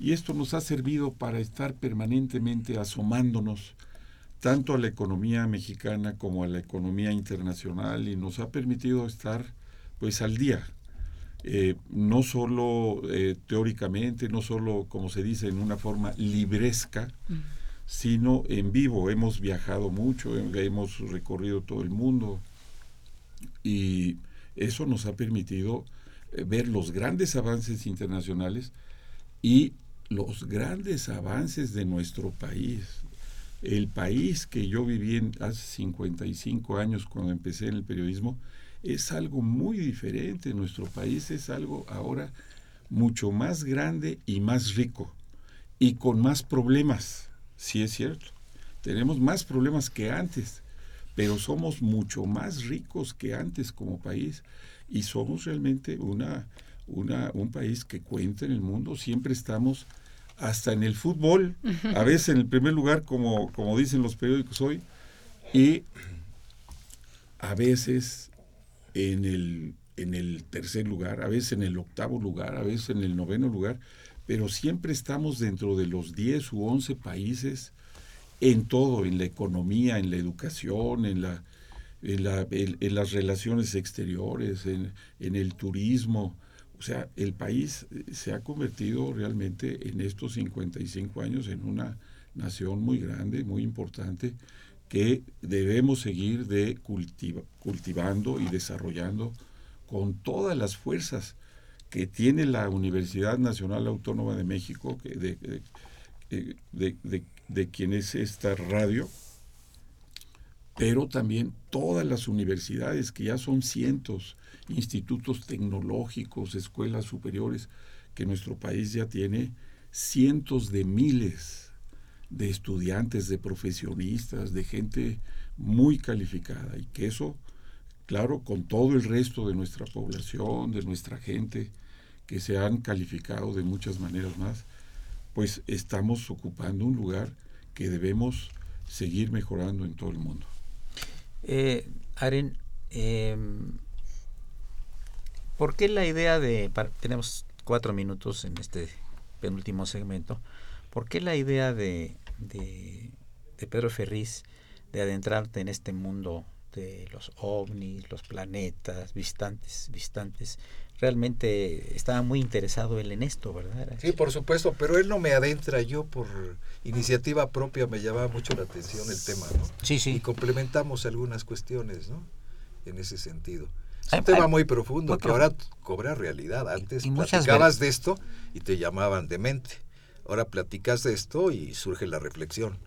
Y esto nos ha servido para estar permanentemente asomándonos tanto a la economía mexicana como a la economía internacional y nos ha permitido estar pues al día. Eh, no solo eh, teóricamente, no solo como se dice en una forma libresca, sino en vivo. Hemos viajado mucho, hemos recorrido todo el mundo y eso nos ha permitido eh, ver los grandes avances internacionales y los grandes avances de nuestro país. el país que yo viví en hace 55 años cuando empecé en el periodismo es algo muy diferente. Nuestro país es algo ahora mucho más grande y más rico y con más problemas, sí es cierto. Tenemos más problemas que antes, pero somos mucho más ricos que antes como país y somos realmente una, una, un país que cuenta en el mundo. Siempre estamos hasta en el fútbol, a veces en el primer lugar, como, como dicen los periódicos hoy, y a veces en el, en el tercer lugar, a veces en el octavo lugar, a veces en el noveno lugar, pero siempre estamos dentro de los 10 u 11 países en todo, en la economía, en la educación, en, la, en, la, en, las relaciones exteriores, en, en el turismo, o sea, el país eh, se ha convertido realmente en estos 55 años en una nación muy grande, muy importante, que debemos seguir de cultivando y desarrollando con todas las fuerzas que tiene la Universidad Nacional Autónoma de México, de, de, de, de quien es esta radio, pero también todas las universidades, que ya son cientos, institutos tecnológicos, escuelas superiores, que nuestro país ya tiene cientos de miles de estudiantes, de profesionistas, de gente muy calificada y que eso, claro, con todo el resto de nuestra población, de nuestra gente, que se han calificado de muchas maneras más, pues estamos ocupando un lugar que debemos seguir mejorando en todo el mundo. Eh, Aren, eh, ¿Por qué la idea de, tenemos cuatro minutos en este penúltimo segmento, ¿por qué la idea de, de, Pedro Ferriz de adentrarte en este mundo de los ovnis, los planetas, visitantes, visitantes, realmente estaba muy interesado él en esto, ¿verdad? Sí, por supuesto, pero él no me adentra, yo por iniciativa propia me llamaba mucho la atención el tema, ¿no? Sí, sí. Y complementamos algunas cuestiones, ¿no? En ese sentido. Es un tema muy profundo que ahora cobra realidad. Antes platicabas de esto y te llamaban demente. Ahora platicas de esto y surge la reflexión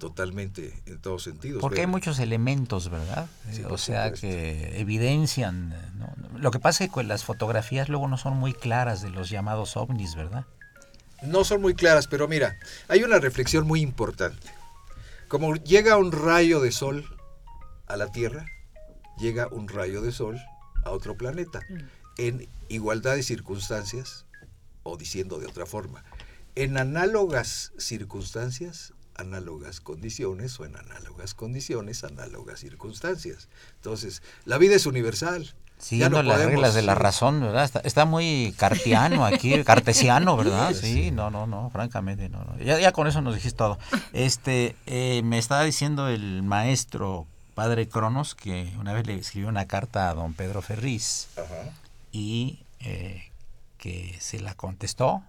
totalmente en todos sentidos. Porque hay muchos elementos, ¿verdad? o sea, que evidencian. Lo que pasa es que las fotografías luego no son muy claras de los llamados ovnis, ¿verdad? No son muy claras, pero mira, hay una reflexión muy importante. Como llega un rayo de sol a la Tierra, llega un rayo de sol a otro planeta, mm. en igualdad de circunstancias, o diciendo de otra forma, en análogas circunstancias, análogas condiciones, o en análogas condiciones, análogas circunstancias. Entonces, la vida es universal. Siguiendo las reglas de la razón, ¿verdad? Está, muy cartiano aquí, [LAUGHS] cartesiano, ¿verdad? Sí, no, no, no, francamente, no. Ya, ya con eso nos dijiste todo. Este, eh, me estaba diciendo el maestro padre Cronos, que una vez le escribió una carta a don Pedro Ferriz y eh, que se la contestó.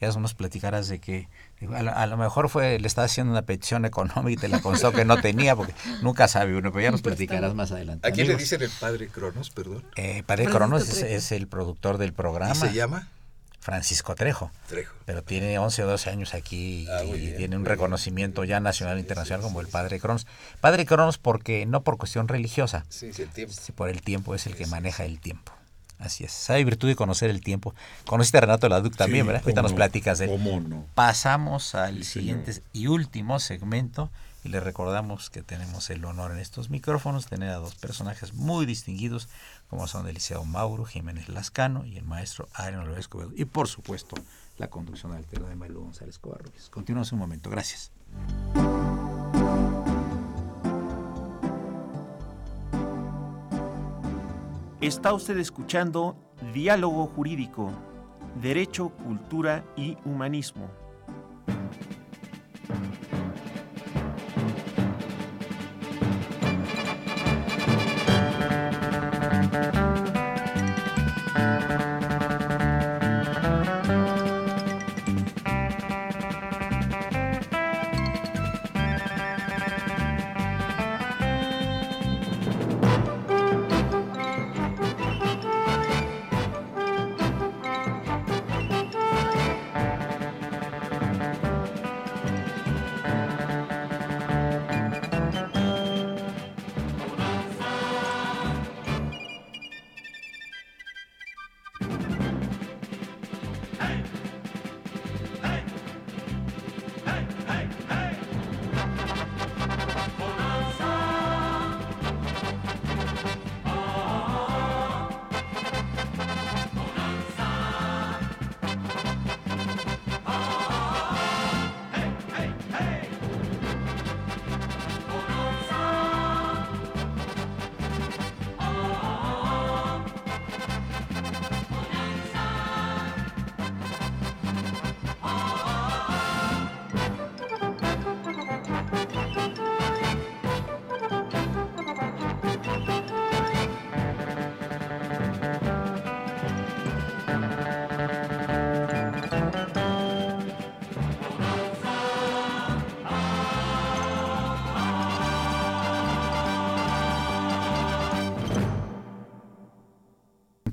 Ya nos platicaras de que a lo, mejor fue le estaba haciendo una petición económica y te la contestó que no tenía, porque nunca sabe uno, pero ya nos platicarás más adelante. ¿A quién le dicen el padre Cronos, perdón? Eh, padre Cronos es, el productor del programa. ¿Y se llama? Francisco Trejo. Pero tiene 11 o 12 años aquí ah, y tiene un reconocimiento ya nacional e internacional como el Padre Cronos. Padre Cronos porque no por cuestión religiosa, sí, el tiempo. por el tiempo es el que maneja el tiempo. Así es. Sabe virtud de conocer el tiempo. Conociste a Renato Laduc también, ¿verdad? Ahorita nos platicas de él. Pasamos al siguiente y último segmento y le recordamos que tenemos el honor en estos micrófonos tener a dos personajes muy distinguidos como son el liceo Mauro Jiménez Lascano y el maestro Adrián López Escobedo. Y por supuesto, la conducción alterna de Mailo González Covarrubias. Continuamos un momento. Gracias. Está usted escuchando Diálogo Jurídico, Derecho, Cultura y Humanismo.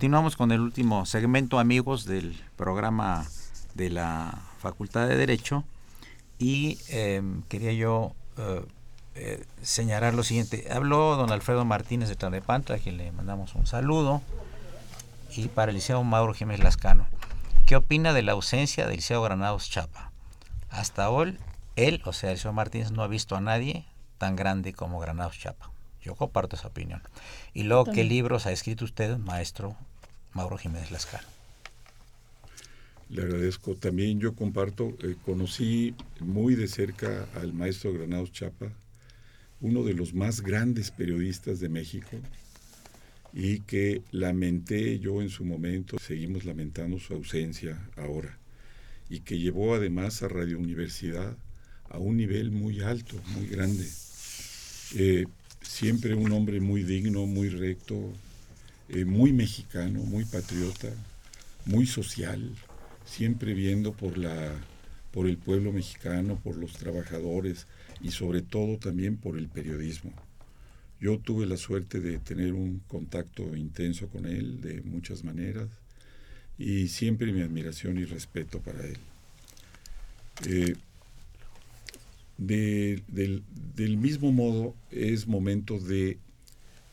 Continuamos con el último segmento, amigos, del programa de la Facultad de Derecho y em, quería yo eh, eh, señalar lo siguiente. Habló don Alfredo Martínez de Tlanepantla, a quien le mandamos un saludo, y para el liceo Mauro Jiménez Lascano. ¿Qué opina de la ausencia del liceo Granados Chapa? Hasta hoy, él, o sea, el liceo Martínez, no ha visto a nadie tan grande como Granados Chapa. Yo comparto esa opinión. Y luego, ¿qué libros ha escrito usted, maestro Mauro Jiménez Lascano. Le agradezco. También yo comparto, eh, conocí muy de cerca al maestro Granados Chapa, uno de los más grandes periodistas de México, y que lamenté yo en su momento, seguimos lamentando su ausencia ahora, y que llevó además a Radio Universidad a un nivel muy alto, muy grande. Eh, siempre un hombre muy digno, muy recto, eh, muy mexicano, muy patriota, muy social, siempre viendo por, la, por el pueblo mexicano, por los trabajadores y sobre todo también por el periodismo. Yo tuve la suerte de tener un contacto intenso con él de muchas maneras y siempre mi admiración y respeto para él. Eh, del, mismo modo, es momento de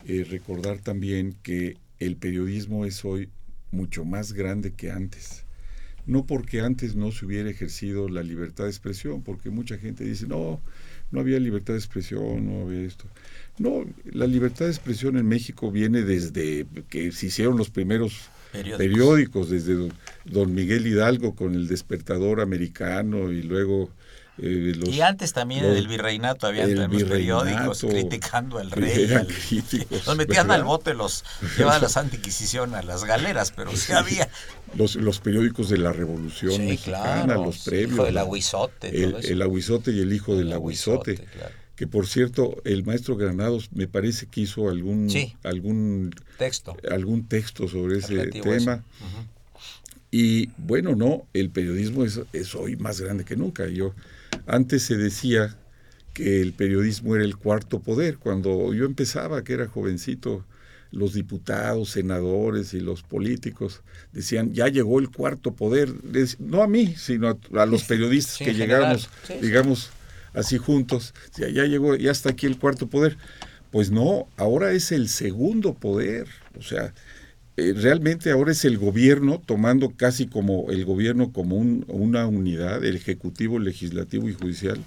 eh, recordar también que el periodismo es hoy mucho más grande que antes. No porque antes no se hubiera ejercido la libertad de expresión, porque mucha gente dice, no, no había libertad de expresión, no había esto. No, la libertad de expresión en México viene desde que se hicieron los primeros periódicos desde don Miguel Hidalgo con el despertador americano y luego eh, y antes también en el virreinato había los periódicos criticando al [LAUGHS] rey. los metían al bote, los llevaban a la Santa Inquisición a las galeras, pero sí, había. Los, los periódicos de la Revolución Mexicana, los previos. El hijo del aguizote. El, el, aguizote y el hijo del aguizote. Que por cierto, el maestro Granados me parece que hizo algún, algún texto. algún texto sobre ese tema. Y bueno, no, el periodismo es, es, hoy más grande que nunca. Yo antes se decía que el periodismo era el cuarto poder. Cuando yo empezaba, que era jovencito, los diputados, senadores y los políticos decían, ya llegó el cuarto poder, no a mí, sino a, los [LAUGHS] periodistas que llegamos, digamos, así juntos, ya, ya llegó, ya está aquí el cuarto poder. Pues no, ahora es el segundo poder, o sea, eh, realmente ahora es el gobierno tomando casi como el gobierno como una unidad, el ejecutivo, legislativo y judicial.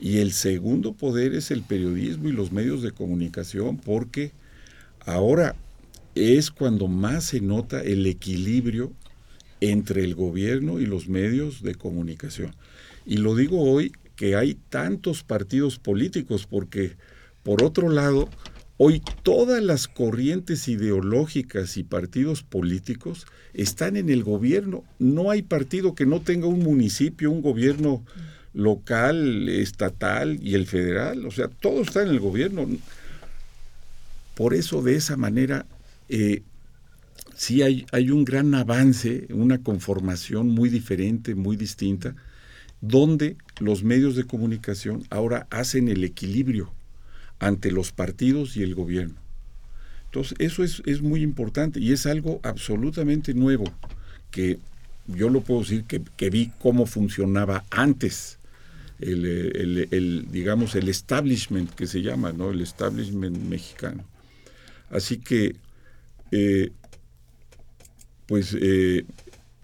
Y el segundo poder es el periodismo y los medios de comunicación, porque ahora es cuando más se nota el equilibrio entre el gobierno y los medios de comunicación. Y lo digo hoy que hay tantos partidos políticos, porque por otro lado, Hoy todas las corrientes ideológicas y partidos políticos están en el gobierno. No hay partido que no tenga un municipio, un gobierno local, estatal y el federal. O sea, todo está en el gobierno. Por eso, de esa manera, eh, sí hay, hay un gran avance, una conformación muy diferente, muy distinta, donde los medios de comunicación ahora hacen el equilibrio ante los partidos y el gobierno. Entonces, eso es, muy importante y es algo absolutamente nuevo que yo lo puedo decir que, vi cómo funcionaba antes el, digamos, el establishment que se llama, ¿no? El establishment mexicano. Así que, eh, pues, eh,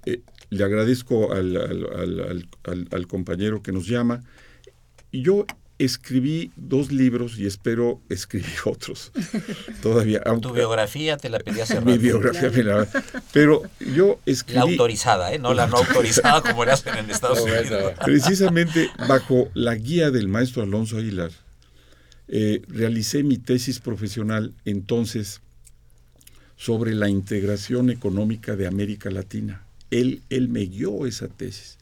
eh, le agradezco al, al, al, al, compañero que nos llama. Y yo escribí dos libros y espero escribir [LAUGHS] otros todavía. tu biografía te la pedí hace [LAUGHS] Mi biografía me la... Pero yo escribí... La autorizada, ¿eh? No la no autorizada como le hacen en Estados [LAUGHS] Unidos. Precisamente bajo la guía del maestro Alonso Aguilar, eh, realicé mi tesis profesional entonces sobre la integración económica de América Latina. Él, él me guió esa tesis.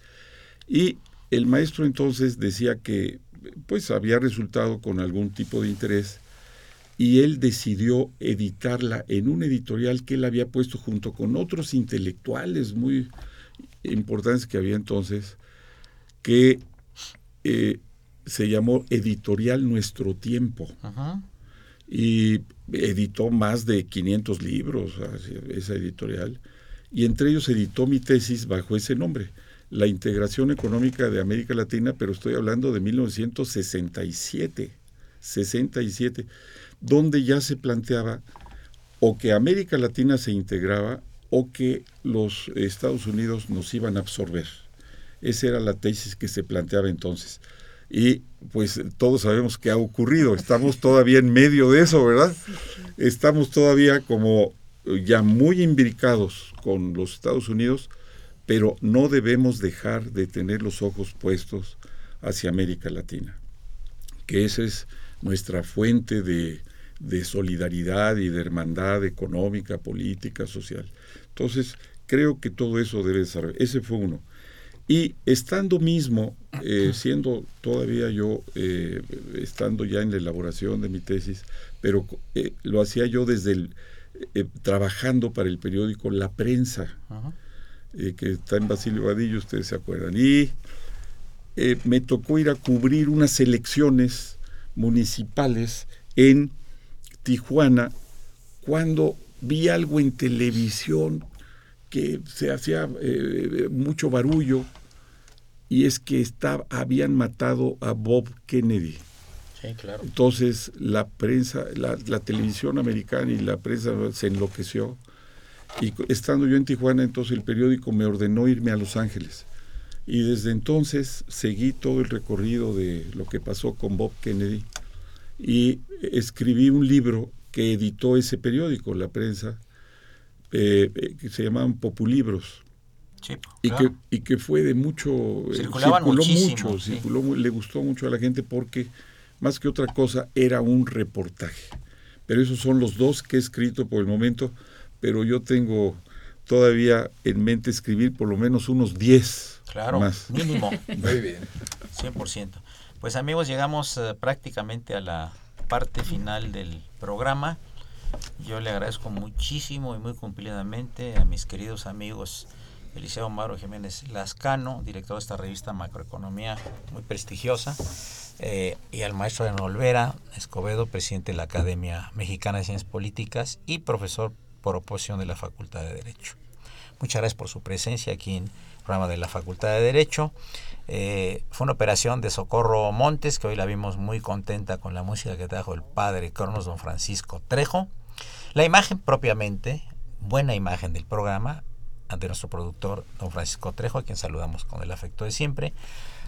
Y el maestro entonces decía que pues había resultado con algún tipo de interés y él decidió editarla en un editorial que él había puesto junto con otros intelectuales muy importantes que había entonces, que eh, se llamó Editorial Nuestro Tiempo. Y editó más de 500 libros, esa editorial, y entre ellos editó mi tesis bajo ese nombre la integración económica de América Latina, pero estoy hablando de 1967, 67, donde ya se planteaba o que América Latina se integraba o que los Estados Unidos nos iban a absorber. Esa era la tesis que se planteaba entonces. Y pues todos sabemos qué ha ocurrido. Estamos todavía en medio de eso, ¿verdad? Estamos todavía como ya muy imbricados con los Estados Unidos pero no debemos dejar de tener los ojos puestos hacia América Latina, que esa es nuestra fuente de, solidaridad y de hermandad económica, política, social. Entonces, creo que todo eso debe ser. Ese fue uno. Y estando mismo, eh, siendo todavía yo, eh, estando ya en la elaboración de mi tesis, pero eh, lo hacía yo desde el, trabajando para el periódico La Prensa. Eh, que está en Basilio Vadillo, ustedes se acuerdan. Y eh, me tocó ir a cubrir unas elecciones municipales en Tijuana cuando vi algo en televisión que se hacía eh, mucho barullo y es que estaba, habían matado a Bob Kennedy. Sí, claro. Entonces la prensa, la, la televisión americana y la prensa se enloqueció y estando yo en Tijuana, entonces el periódico me ordenó irme a Los Ángeles. Y desde entonces seguí todo el recorrido de lo que pasó con Bob Kennedy y escribí un libro que editó ese periódico, la prensa, eh, eh, que se llamaban Populibros. y, que, y que fue de mucho... Eh, circuló mucho, le gustó mucho a la gente porque, más que otra cosa, era un reportaje. Pero esos son los dos que he escrito por el momento pero yo tengo todavía en mente escribir por lo menos unos 10 claro, más. [LAUGHS] mínimo. Muy bien. 100%. Pues amigos, llegamos eh, prácticamente a la parte final del programa. Yo le agradezco muchísimo y muy cumplidamente a mis queridos amigos Eliseo Mauro Jiménez Lascano, director de esta revista Macroeconomía muy prestigiosa, eh, y al maestro de Olvera Escobedo, presidente de la Academia Mexicana de Ciencias Políticas y profesor por de la Facultad de Derecho. Muchas gracias por su presencia aquí en el programa de la Facultad de Derecho. Eh, fue una operación de Socorro Montes, que hoy la vimos muy contenta con la música que trajo el padre Cronos don Francisco Trejo. La imagen propiamente, buena imagen del programa, ante nuestro productor don Francisco Trejo, a quien saludamos con el afecto de siempre.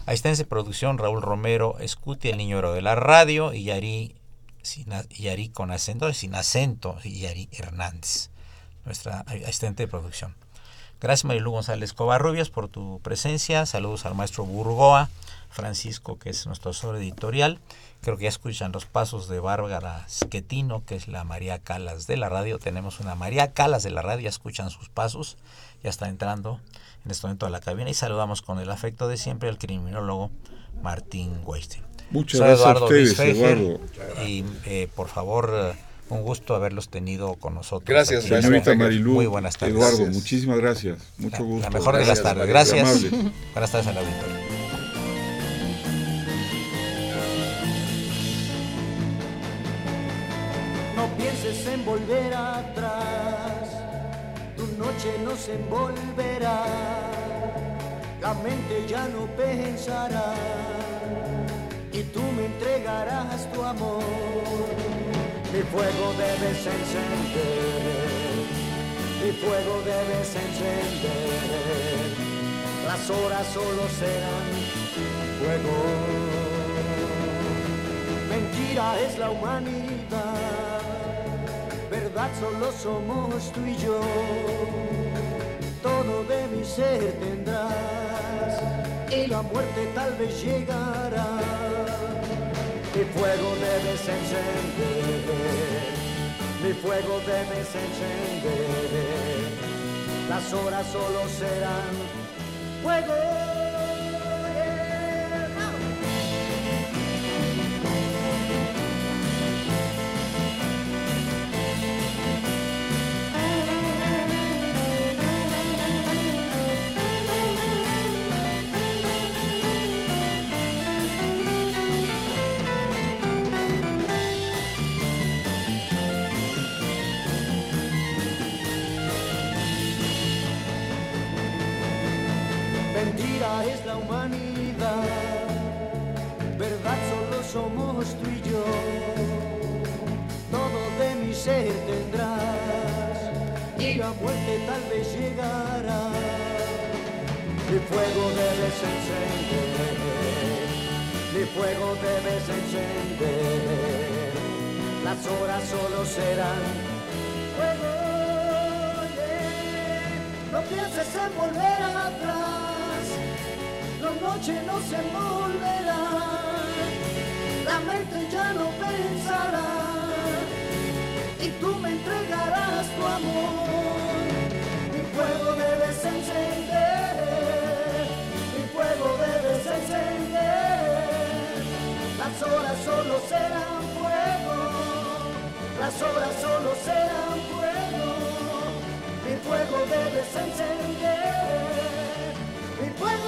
Asistencia de producción Raúl Romero Escuti, el niño oro de la radio, y Yari Yari con acento, sin acento, Yari Hernández, nuestra asistente de producción. Gracias Marilu González Covarrubias por tu presencia. Saludos al maestro Burgoa, Francisco, que es nuestro asesor editorial. Creo que ya escuchan los pasos de Bárbara Schettino, que es la María Calas de la radio. Tenemos una María Calas de la radio, ya escuchan sus pasos. Ya está entrando en este momento a la cabina y saludamos con el afecto de siempre al criminólogo Martín Weinstein. Muchas gracias a ustedes, Eduardo. Y eh, por favor, eh, un gusto haberlos tenido con nosotros. Gracias, señorita Marilú. Muy buenas tardes. Eduardo, muchísimas gracias. Mucho gusto. La mejor de las tardes. Gracias. Buenas tardes al auditorio. No pienses en volver atrás, tu noche no se envolverá, la mente ya no pensará tú me entregarás tu amor. Mi fuego debes encender, mi fuego debes encender las horas solo serán fuego. Mentira es la humanidad, verdad solo somos tú y yo. Todo de mi ser tendrás y la muerte tal vez llegará. Mi fuego debes encender, mi fuego debes encender. Las horas solo serán fuego. Humanidad, verdad solo somos tú y yo. Todo de mi ser tendrás y la muerte tal vez llegará. Mi fuego debes encender, mi fuego debes encender. Las horas solo serán fuego. yeah. No pienses en volver atrás, noche no se volverá, la mente ya no pensará y tú me entregarás tu amor. Mi fuego debes encender, mi fuego debes encender. Las horas solo serán fuego, las horas solo serán fuego. Mi fuego debes encender, mi fuego